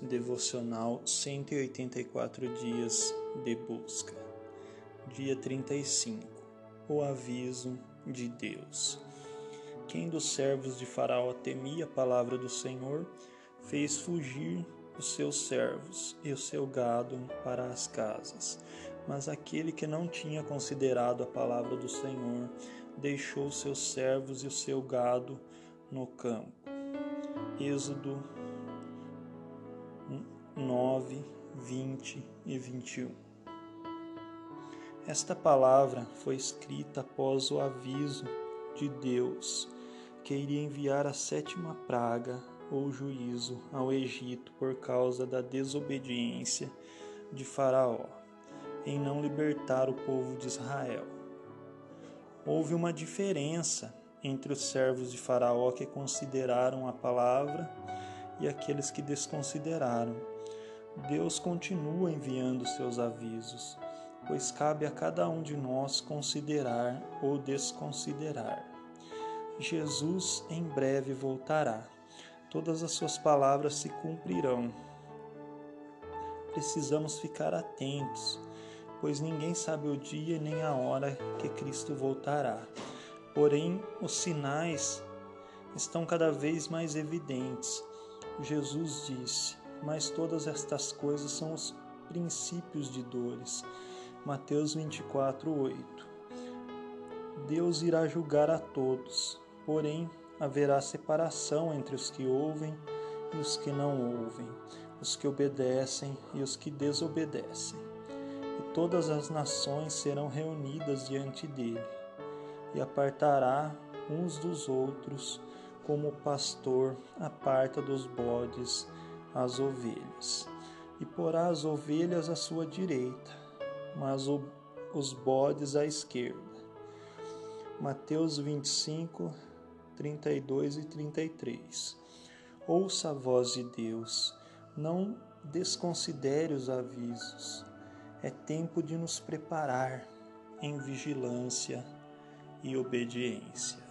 Devocional 184 dias de busca. Dia 35. O aviso de Deus. Quem dos servos de Faraó temia a palavra do Senhor, fez fugir os seus servos e o seu gado para as casas. Mas aquele que não tinha considerado a palavra do Senhor, deixou seus servos e o seu gado no campo. Êxodo 9, 20 e 21. Esta palavra foi escrita após o aviso de Deus que iria enviar a sétima praga ou juízo ao Egito por causa da desobediência de Faraó em não libertar o povo de Israel. Houve uma diferença entre os servos de Faraó que consideraram a palavra e aqueles que desconsideraram. Deus continua enviando seus avisos, pois cabe a cada um de nós considerar ou desconsiderar. Jesus em breve voltará. Todas as suas palavras se cumprirão. Precisamos ficar atentos, pois ninguém sabe o dia nem a hora que Cristo voltará. Porém, os sinais estão cada vez mais evidentes. Jesus disse: mas todas estas coisas são os princípios de dores. Mateus 24, 8. Deus irá julgar a todos, porém haverá separação entre os que ouvem e os que não ouvem, os que obedecem e os que desobedecem. E todas as nações serão reunidas diante dele, e apartará uns dos outros, como pastor aparta dos bodes as ovelhas, e porá as ovelhas à sua direita, mas o, os bodes à esquerda. Mateus 25, 32 e 33. Ouça a voz de Deus, não desconsidere os avisos. É tempo de nos preparar em vigilância e obediência.